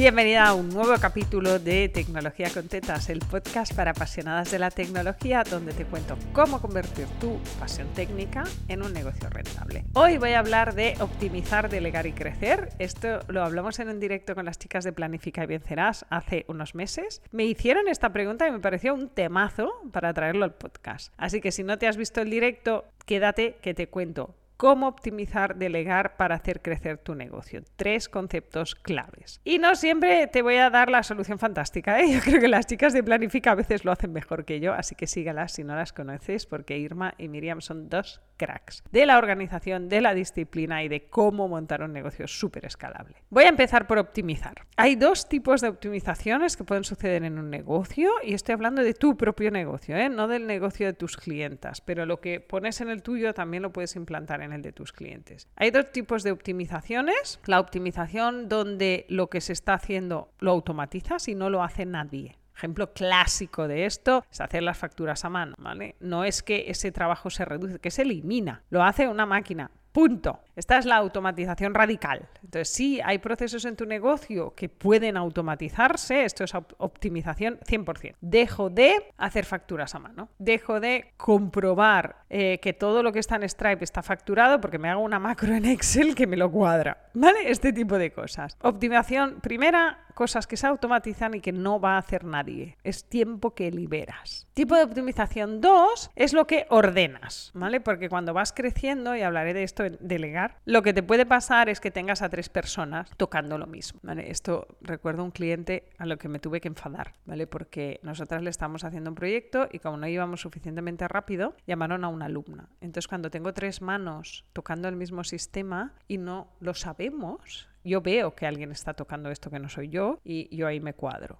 Bienvenida a un nuevo capítulo de Tecnología con Tetas, el podcast para apasionadas de la tecnología, donde te cuento cómo convertir tu pasión técnica en un negocio rentable. Hoy voy a hablar de optimizar, delegar y crecer. Esto lo hablamos en un directo con las chicas de Planifica y Vencerás hace unos meses. Me hicieron esta pregunta y me pareció un temazo para traerlo al podcast. Así que si no te has visto el directo, quédate que te cuento cómo optimizar, delegar para hacer crecer tu negocio. Tres conceptos claves. Y no siempre te voy a dar la solución fantástica. ¿eh? Yo creo que las chicas de Planifica a veces lo hacen mejor que yo, así que sígalas si no las conoces, porque Irma y Miriam son dos cracks de la organización, de la disciplina y de cómo montar un negocio súper escalable. Voy a empezar por optimizar. Hay dos tipos de optimizaciones que pueden suceder en un negocio y estoy hablando de tu propio negocio, ¿eh? no del negocio de tus clientas, pero lo que pones en el tuyo también lo puedes implantar en el de tus clientes. Hay dos tipos de optimizaciones. La optimización donde lo que se está haciendo lo automatizas y no lo hace nadie. Ejemplo clásico de esto es hacer las facturas a mano, ¿vale? No es que ese trabajo se reduce, que se elimina. Lo hace una máquina. Punto. Esta es la automatización radical. Entonces, sí, hay procesos en tu negocio que pueden automatizarse. Esto es optimización 100%. Dejo de hacer facturas a mano. Dejo de comprobar eh, que todo lo que está en Stripe está facturado porque me hago una macro en Excel que me lo cuadra. ¿Vale? Este tipo de cosas. Optimización primera, cosas que se automatizan y que no va a hacer nadie. Es tiempo que liberas. Tipo de optimización 2 es lo que ordenas, ¿vale? Porque cuando vas creciendo, y hablaré de esto delegar, lo que te puede pasar es que tengas a tres personas tocando lo mismo. Esto recuerdo un cliente a lo que me tuve que enfadar, ¿vale? Porque nosotras le estamos haciendo un proyecto y como no íbamos suficientemente rápido, llamaron a una alumna. Entonces, cuando tengo tres manos tocando el mismo sistema y no lo sabemos, yo veo que alguien está tocando esto que no soy yo y yo ahí me cuadro.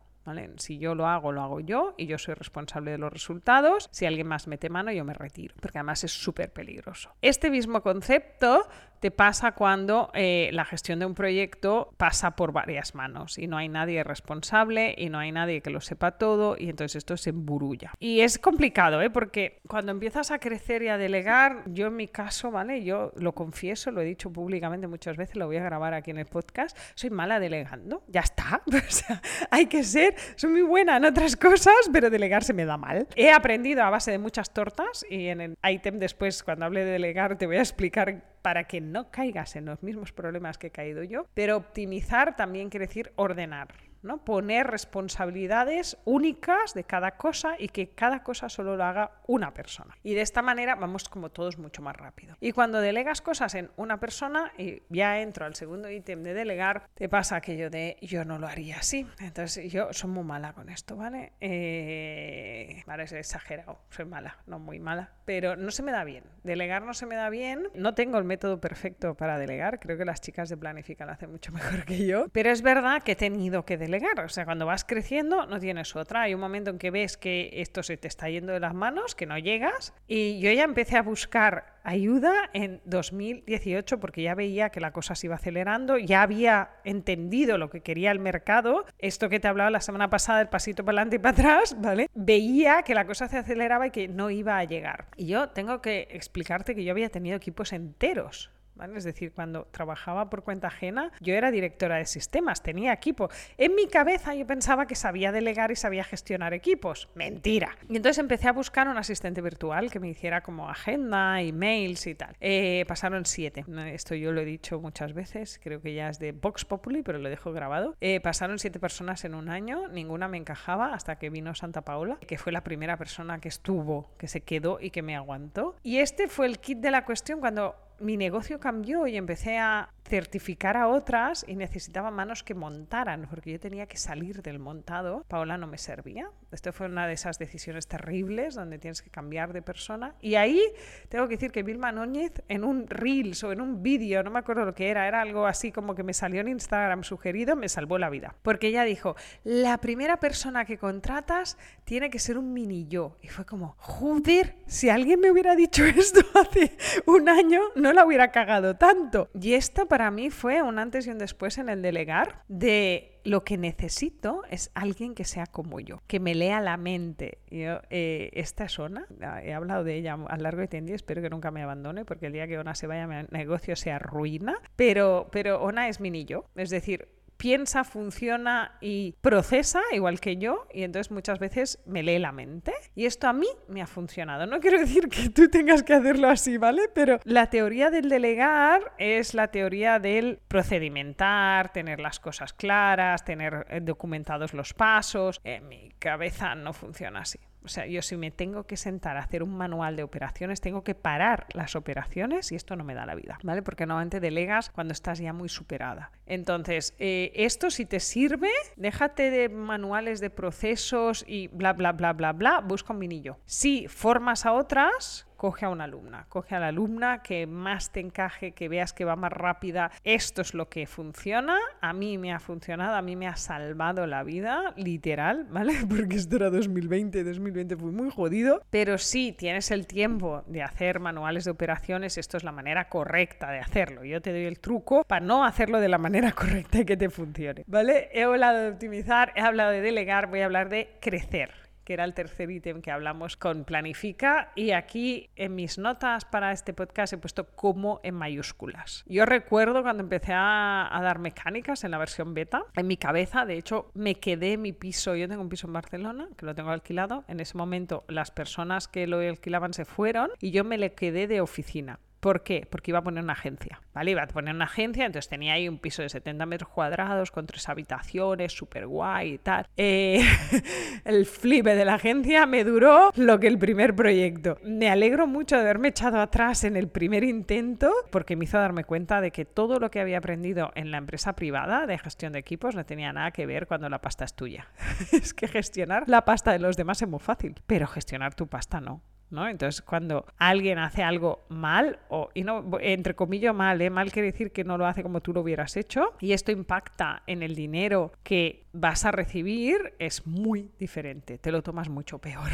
Si yo lo hago, lo hago yo y yo soy responsable de los resultados. Si alguien más mete mano, yo me retiro, porque además es súper peligroso. Este mismo concepto te pasa cuando eh, la gestión de un proyecto pasa por varias manos y no hay nadie responsable y no hay nadie que lo sepa todo y entonces esto se emburulla. Y es complicado, ¿eh? porque cuando empiezas a crecer y a delegar, yo en mi caso, ¿vale? Yo lo confieso, lo he dicho públicamente muchas veces, lo voy a grabar aquí en el podcast, soy mala delegando, ya está, o sea, hay que ser, soy muy buena en otras cosas, pero delegar se me da mal. He aprendido a base de muchas tortas y en el item después, cuando hable de delegar, te voy a explicar para que no caigas en los mismos problemas que he caído yo, pero optimizar también quiere decir ordenar. ¿No? Poner responsabilidades únicas de cada cosa y que cada cosa solo lo haga una persona. Y de esta manera vamos como todos mucho más rápido. Y cuando delegas cosas en una persona, y ya entro al segundo ítem de delegar, te pasa aquello de yo no lo haría así. Entonces yo soy muy mala con esto, ¿vale? Eh, vale, exagerado, soy mala, no muy mala, pero no se me da bien. Delegar no se me da bien. No tengo el método perfecto para delegar, creo que las chicas de Planifica lo hacen mucho mejor que yo, pero es verdad que he tenido que delegar o sea, cuando vas creciendo no tienes otra. Hay un momento en que ves que esto se te está yendo de las manos, que no llegas. Y yo ya empecé a buscar ayuda en 2018 porque ya veía que la cosa se iba acelerando, ya había entendido lo que quería el mercado. Esto que te hablaba la semana pasada, el pasito para adelante y para atrás, ¿vale? Veía que la cosa se aceleraba y que no iba a llegar. Y yo tengo que explicarte que yo había tenido equipos enteros es decir, cuando trabajaba por cuenta ajena, yo era directora de sistemas, tenía equipo. En mi cabeza yo pensaba que sabía delegar y sabía gestionar equipos. Mentira. Y entonces empecé a buscar un asistente virtual que me hiciera como agenda, emails y tal. Eh, pasaron siete. Esto yo lo he dicho muchas veces, creo que ya es de Vox Populi, pero lo dejo grabado. Eh, pasaron siete personas en un año, ninguna me encajaba hasta que vino Santa Paula, que fue la primera persona que estuvo, que se quedó y que me aguantó. Y este fue el kit de la cuestión cuando mi negocio cambió y empecé a certificar a otras y necesitaba manos que montaran, porque yo tenía que salir del montado. Paola no me servía. Esto fue una de esas decisiones terribles donde tienes que cambiar de persona. Y ahí tengo que decir que Vilma Núñez en un Reels o en un vídeo, no me acuerdo lo que era, era algo así como que me salió en Instagram sugerido, me salvó la vida. Porque ella dijo, la primera persona que contratas tiene que ser un mini yo. Y fue como, joder, si alguien me hubiera dicho esto hace un año, no la hubiera cagado tanto. Y esta para mí fue un antes y un después en el delegar de lo que necesito es alguien que sea como yo, que me lea la mente. Yo, eh, esta es Ona, he hablado de ella a largo y tendido, espero que nunca me abandone, porque el día que Ona se vaya mi negocio se arruina, pero, pero Ona es mi yo, es decir, piensa, funciona y procesa igual que yo y entonces muchas veces me lee la mente y esto a mí me ha funcionado. No quiero decir que tú tengas que hacerlo así, ¿vale? Pero la teoría del delegar es la teoría del procedimentar, tener las cosas claras, tener eh, documentados los pasos. En mi cabeza no funciona así. O sea, yo si me tengo que sentar a hacer un manual de operaciones, tengo que parar las operaciones y esto no me da la vida, ¿vale? Porque normalmente delegas cuando estás ya muy superada. Entonces, eh, esto si te sirve, déjate de manuales de procesos y bla, bla, bla, bla, bla, busca un minillo. Si formas a otras, coge a una alumna, coge a la alumna que más te encaje, que veas que va más rápida. Esto es lo que funciona, a mí me ha funcionado, a mí me ha salvado la vida, literal, ¿vale? Porque esto era 2020, 2020 fue muy jodido, pero si tienes el tiempo de hacer manuales de operaciones, esto es la manera correcta de hacerlo. Yo te doy el truco para no hacerlo de la manera correcta y que te funcione, ¿vale? He hablado de optimizar, he hablado de delegar, voy a hablar de crecer que era el tercer ítem que hablamos con Planifica. Y aquí en mis notas para este podcast he puesto como en mayúsculas. Yo recuerdo cuando empecé a, dar mecánicas en la versión beta, en mi cabeza, de hecho, me quedé en mi piso. Yo tengo un piso en Barcelona, que lo tengo alquilado. En ese momento las personas que lo alquilaban se fueron y yo me le quedé de oficina. ¿Por qué? Porque iba a poner una agencia, ¿vale? Iba a poner una agencia, entonces tenía ahí un piso de 70 metros cuadrados con tres habitaciones, súper guay y tal. Eh, el flipe de la agencia me duró lo que el primer proyecto. Me alegro mucho de haberme echado atrás en el primer intento porque me hizo darme cuenta de que todo lo que había aprendido en la empresa privada de gestión de equipos no tenía nada que ver cuando la pasta es tuya. es que gestionar la pasta de los demás es muy fácil, pero gestionar tu pasta no. ¿No? Entonces, cuando alguien hace algo mal, o, y entre comillas mal, ¿eh? mal quiere decir que no lo hace como tú lo hubieras hecho, y esto impacta en el dinero que vas a recibir, es muy diferente, te lo tomas mucho peor.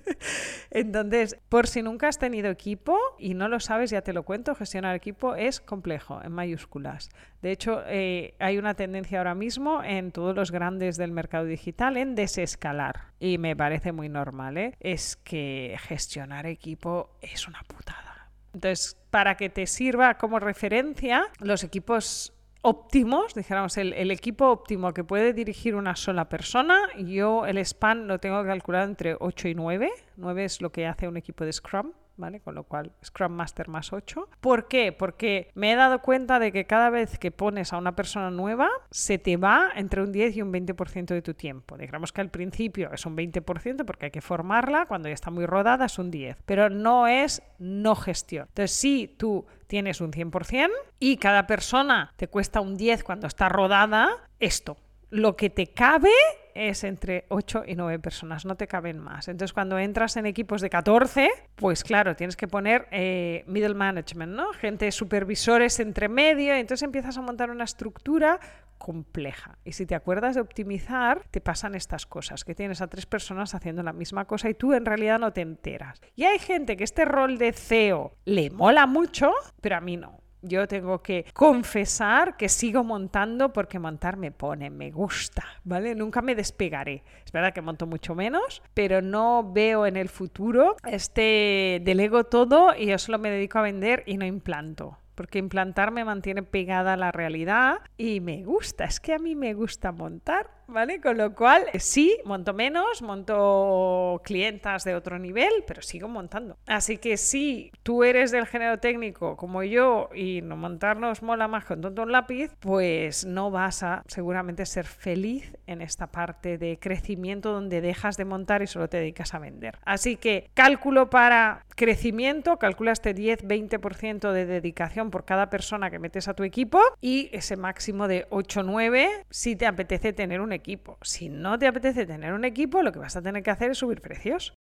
Entonces, por si nunca has tenido equipo y no lo sabes, ya te lo cuento, gestionar equipo es complejo, en mayúsculas. De hecho, eh, hay una tendencia ahora mismo en todos los grandes del mercado digital en desescalar, y me parece muy normal, ¿eh? es que gestionar equipo es una putada. Entonces, para que te sirva como referencia, los equipos óptimos, dijéramos, el, equipo óptimo que puede dirigir una sola persona, yo el span lo tengo calculado entre 8 y 9. 9 es lo que hace un equipo de Scrum. ¿vale? Con lo cual, Scrum Master más 8. ¿Por qué? Porque me he dado cuenta de que cada vez que pones a una persona nueva, se te va entre un 10 y un 20% de tu tiempo. Digamos que al principio es un 20% porque hay que formarla, cuando ya está muy rodada es un 10, pero no es no gestión. Entonces, si tú tienes un 100% y cada persona te cuesta un 10 cuando está rodada, esto, lo que te cabe es entre 8 y 9 personas, no te caben más. Entonces, cuando entras en equipos de 14, pues claro, tienes que poner eh, middle management, ¿no? Gente, supervisores entre medio, entonces empiezas a montar una estructura compleja. Y si te acuerdas de optimizar, te pasan estas cosas, que tienes a tres personas haciendo la misma cosa y tú en realidad no te enteras. Y hay gente que este rol de CEO le mola mucho, pero a mí no. Yo tengo que confesar que sigo montando porque montar me pone, me gusta, ¿vale? Nunca me despegaré. Es verdad que monto mucho menos, pero no veo en el futuro este delego todo y yo solo me dedico a vender y no implanto porque implantar me mantiene pegada a la realidad y me gusta, es que a mí me gusta montar, ¿vale? Con lo cual, sí, monto menos, monto clientas de otro nivel, pero sigo montando. Así que si tú eres del género técnico como yo y no montarnos mola más con tonto un lápiz, pues no vas a seguramente ser feliz en esta parte de crecimiento donde dejas de montar y solo te dedicas a vender. Así que cálculo para crecimiento, calcula este 10-20% de dedicación por cada persona que metes a tu equipo y ese máximo de 8-9 si te apetece tener un equipo. Si no te apetece tener un equipo, lo que vas a tener que hacer es subir precios.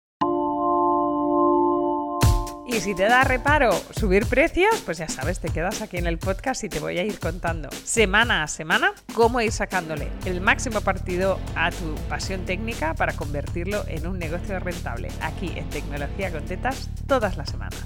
Y si te da reparo subir precios, pues ya sabes, te quedas aquí en el podcast y te voy a ir contando semana a semana cómo ir sacándole el máximo partido a tu pasión técnica para convertirlo en un negocio rentable aquí en Tecnología con Tetas todas las semanas.